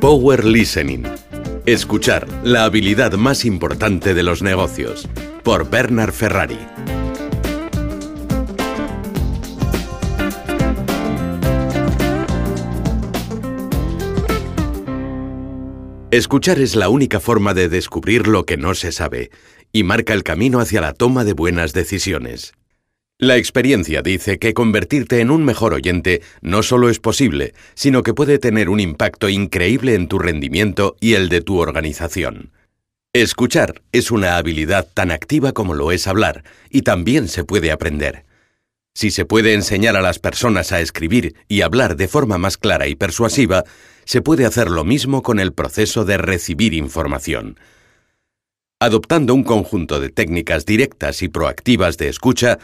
Power Listening. Escuchar, la habilidad más importante de los negocios. Por Bernard Ferrari. Escuchar es la única forma de descubrir lo que no se sabe y marca el camino hacia la toma de buenas decisiones. La experiencia dice que convertirte en un mejor oyente no solo es posible, sino que puede tener un impacto increíble en tu rendimiento y el de tu organización. Escuchar es una habilidad tan activa como lo es hablar, y también se puede aprender. Si se puede enseñar a las personas a escribir y hablar de forma más clara y persuasiva, se puede hacer lo mismo con el proceso de recibir información. Adoptando un conjunto de técnicas directas y proactivas de escucha,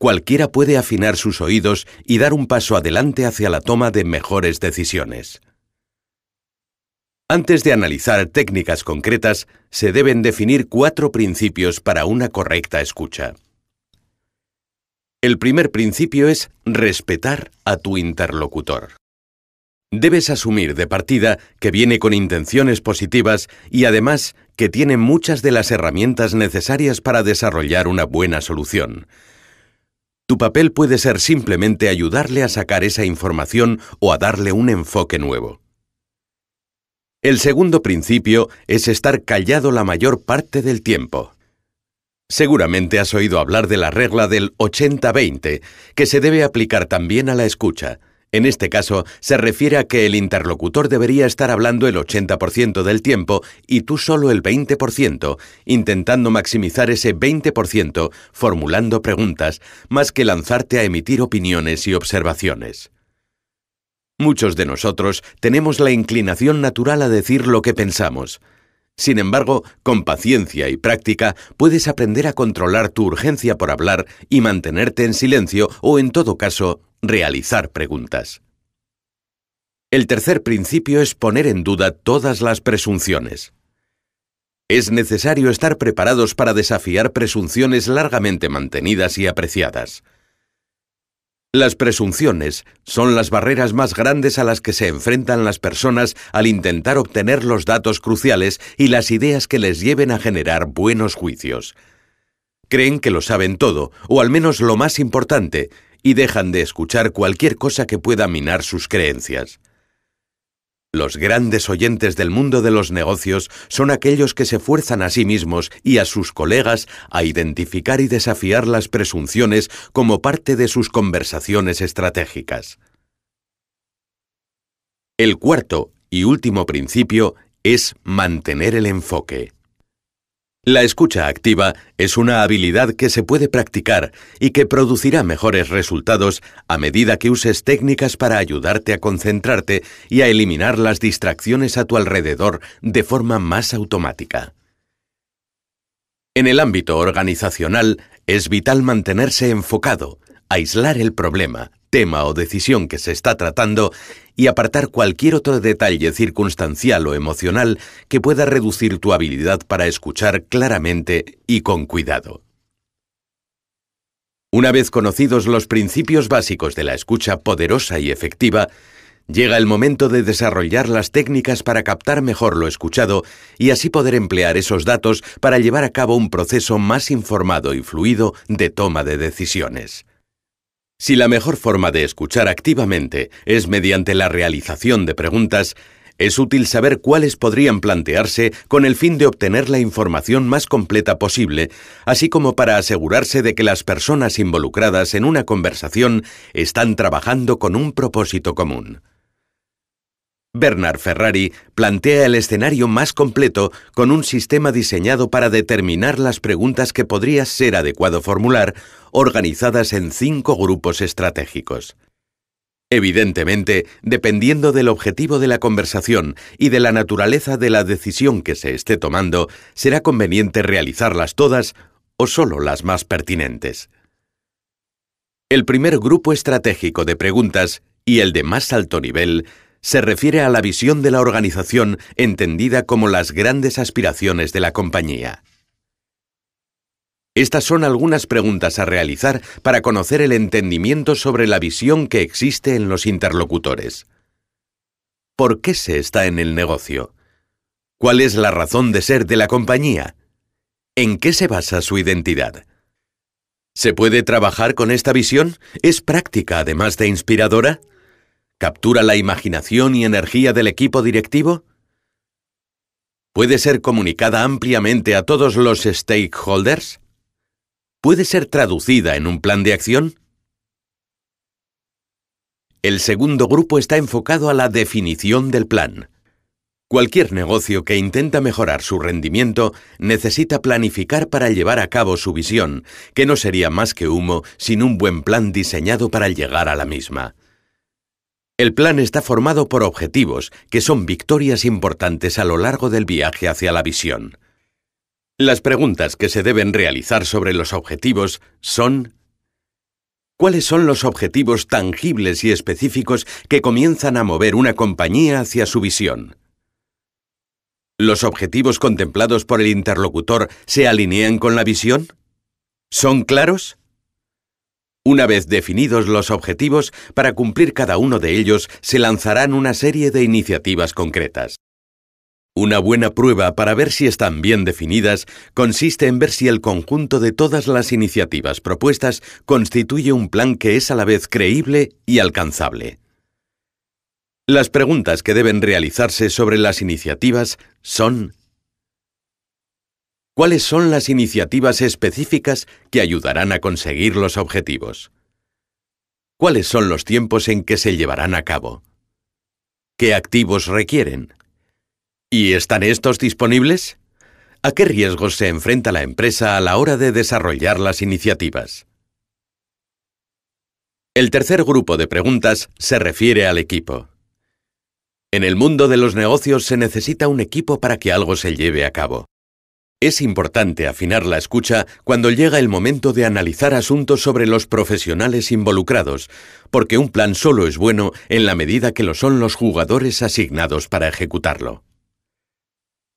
cualquiera puede afinar sus oídos y dar un paso adelante hacia la toma de mejores decisiones. Antes de analizar técnicas concretas, se deben definir cuatro principios para una correcta escucha. El primer principio es respetar a tu interlocutor. Debes asumir de partida que viene con intenciones positivas y además que tiene muchas de las herramientas necesarias para desarrollar una buena solución. Tu papel puede ser simplemente ayudarle a sacar esa información o a darle un enfoque nuevo. El segundo principio es estar callado la mayor parte del tiempo. Seguramente has oído hablar de la regla del 80-20, que se debe aplicar también a la escucha. En este caso, se refiere a que el interlocutor debería estar hablando el 80% del tiempo y tú solo el 20%, intentando maximizar ese 20% formulando preguntas, más que lanzarte a emitir opiniones y observaciones. Muchos de nosotros tenemos la inclinación natural a decir lo que pensamos. Sin embargo, con paciencia y práctica puedes aprender a controlar tu urgencia por hablar y mantenerte en silencio o, en todo caso, realizar preguntas. El tercer principio es poner en duda todas las presunciones. Es necesario estar preparados para desafiar presunciones largamente mantenidas y apreciadas. Las presunciones son las barreras más grandes a las que se enfrentan las personas al intentar obtener los datos cruciales y las ideas que les lleven a generar buenos juicios. Creen que lo saben todo, o al menos lo más importante, y dejan de escuchar cualquier cosa que pueda minar sus creencias. Los grandes oyentes del mundo de los negocios son aquellos que se fuerzan a sí mismos y a sus colegas a identificar y desafiar las presunciones como parte de sus conversaciones estratégicas. El cuarto y último principio es mantener el enfoque. La escucha activa es una habilidad que se puede practicar y que producirá mejores resultados a medida que uses técnicas para ayudarte a concentrarte y a eliminar las distracciones a tu alrededor de forma más automática. En el ámbito organizacional es vital mantenerse enfocado, aislar el problema, tema o decisión que se está tratando y apartar cualquier otro detalle circunstancial o emocional que pueda reducir tu habilidad para escuchar claramente y con cuidado. Una vez conocidos los principios básicos de la escucha poderosa y efectiva, llega el momento de desarrollar las técnicas para captar mejor lo escuchado y así poder emplear esos datos para llevar a cabo un proceso más informado y fluido de toma de decisiones. Si la mejor forma de escuchar activamente es mediante la realización de preguntas, es útil saber cuáles podrían plantearse con el fin de obtener la información más completa posible, así como para asegurarse de que las personas involucradas en una conversación están trabajando con un propósito común. Bernard Ferrari plantea el escenario más completo con un sistema diseñado para determinar las preguntas que podría ser adecuado formular, organizadas en cinco grupos estratégicos. Evidentemente, dependiendo del objetivo de la conversación y de la naturaleza de la decisión que se esté tomando, será conveniente realizarlas todas o solo las más pertinentes. El primer grupo estratégico de preguntas y el de más alto nivel se refiere a la visión de la organización entendida como las grandes aspiraciones de la compañía. Estas son algunas preguntas a realizar para conocer el entendimiento sobre la visión que existe en los interlocutores. por qué se está en el negocio. ¿Cuál es la razón de ser de la compañía? ¿En qué se basa su identidad? ¿Se puede trabajar con esta visión? ¿Es práctica además de inspiradora? ¿Captura la imaginación y energía del equipo directivo? ¿Puede ser comunicada ampliamente a todos los stakeholders? ¿Puede ser traducida en un plan de acción? El segundo grupo está enfocado a la definición del plan. Cualquier negocio que intenta mejorar su rendimiento necesita planificar para llevar a cabo su visión, que no sería más que humo sin un buen plan diseñado para llegar a la misma. El plan está formado por objetivos, que son victorias importantes a lo largo del viaje hacia la visión. Las preguntas que se deben realizar sobre los objetivos son ¿Cuáles son los objetivos tangibles y específicos que comienzan a mover una compañía hacia su visión? ¿Los objetivos contemplados por el interlocutor se alinean con la visión? ¿Son claros? Una vez definidos los objetivos, para cumplir cada uno de ellos se lanzarán una serie de iniciativas concretas. Una buena prueba para ver si están bien definidas consiste en ver si el conjunto de todas las iniciativas propuestas constituye un plan que es a la vez creíble y alcanzable. Las preguntas que deben realizarse sobre las iniciativas son ¿Cuáles son las iniciativas específicas que ayudarán a conseguir los objetivos? ¿Cuáles son los tiempos en que se llevarán a cabo? ¿Qué activos requieren? ¿Y están estos disponibles? ¿A qué riesgos se enfrenta la empresa a la hora de desarrollar las iniciativas? El tercer grupo de preguntas se refiere al equipo. En el mundo de los negocios se necesita un equipo para que algo se lleve a cabo. Es importante afinar la escucha cuando llega el momento de analizar asuntos sobre los profesionales involucrados, porque un plan solo es bueno en la medida que lo son los jugadores asignados para ejecutarlo.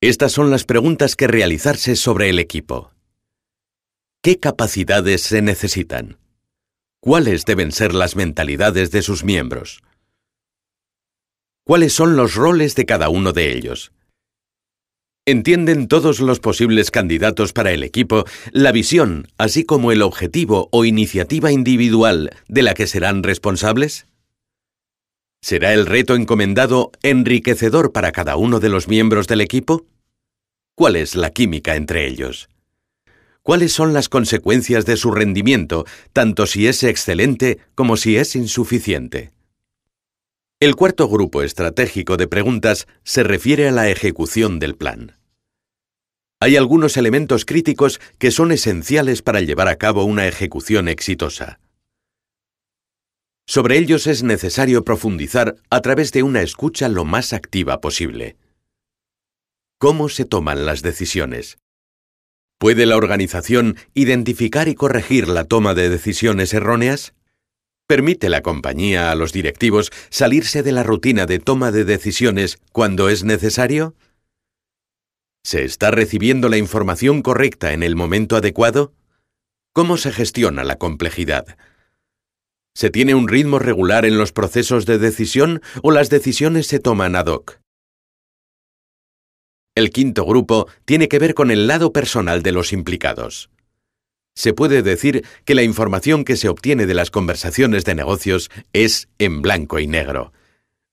Estas son las preguntas que realizarse sobre el equipo. ¿Qué capacidades se necesitan? ¿Cuáles deben ser las mentalidades de sus miembros? ¿Cuáles son los roles de cada uno de ellos? ¿Entienden todos los posibles candidatos para el equipo la visión, así como el objetivo o iniciativa individual de la que serán responsables? ¿Será el reto encomendado enriquecedor para cada uno de los miembros del equipo? ¿Cuál es la química entre ellos? ¿Cuáles son las consecuencias de su rendimiento, tanto si es excelente como si es insuficiente? El cuarto grupo estratégico de preguntas se refiere a la ejecución del plan. Hay algunos elementos críticos que son esenciales para llevar a cabo una ejecución exitosa. Sobre ellos es necesario profundizar a través de una escucha lo más activa posible. ¿Cómo se toman las decisiones? ¿Puede la organización identificar y corregir la toma de decisiones erróneas? ¿Permite la compañía a los directivos salirse de la rutina de toma de decisiones cuando es necesario? ¿Se está recibiendo la información correcta en el momento adecuado? ¿Cómo se gestiona la complejidad? ¿Se tiene un ritmo regular en los procesos de decisión o las decisiones se toman ad hoc? El quinto grupo tiene que ver con el lado personal de los implicados. Se puede decir que la información que se obtiene de las conversaciones de negocios es en blanco y negro.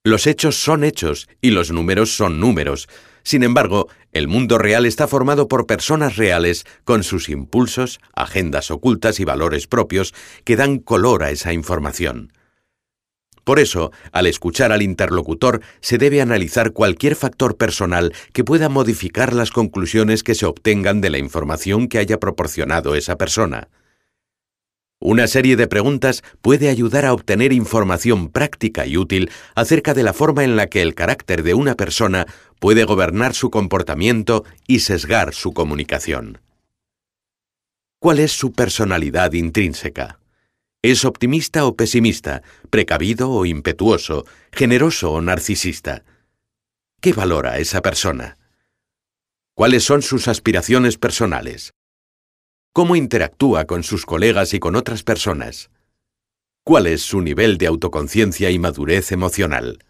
Los hechos son hechos y los números son números. Sin embargo, el mundo real está formado por personas reales con sus impulsos, agendas ocultas y valores propios que dan color a esa información. Por eso, al escuchar al interlocutor, se debe analizar cualquier factor personal que pueda modificar las conclusiones que se obtengan de la información que haya proporcionado esa persona. Una serie de preguntas puede ayudar a obtener información práctica y útil acerca de la forma en la que el carácter de una persona puede gobernar su comportamiento y sesgar su comunicación. ¿Cuál es su personalidad intrínseca? ¿Es optimista o pesimista, precavido o impetuoso, generoso o narcisista? ¿Qué valora esa persona? ¿Cuáles son sus aspiraciones personales? ¿Cómo interactúa con sus colegas y con otras personas? ¿Cuál es su nivel de autoconciencia y madurez emocional?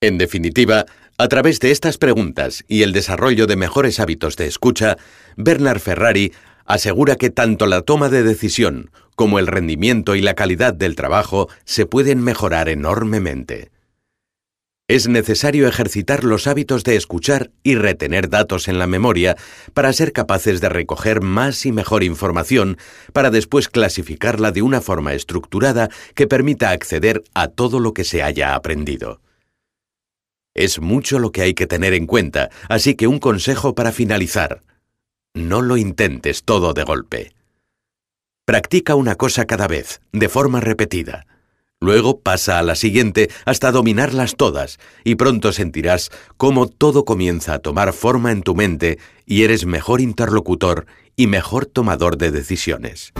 En definitiva, a través de estas preguntas y el desarrollo de mejores hábitos de escucha, Bernard Ferrari asegura que tanto la toma de decisión como el rendimiento y la calidad del trabajo se pueden mejorar enormemente. Es necesario ejercitar los hábitos de escuchar y retener datos en la memoria para ser capaces de recoger más y mejor información para después clasificarla de una forma estructurada que permita acceder a todo lo que se haya aprendido. Es mucho lo que hay que tener en cuenta, así que un consejo para finalizar. No lo intentes todo de golpe. Practica una cosa cada vez, de forma repetida. Luego pasa a la siguiente hasta dominarlas todas y pronto sentirás cómo todo comienza a tomar forma en tu mente y eres mejor interlocutor y mejor tomador de decisiones.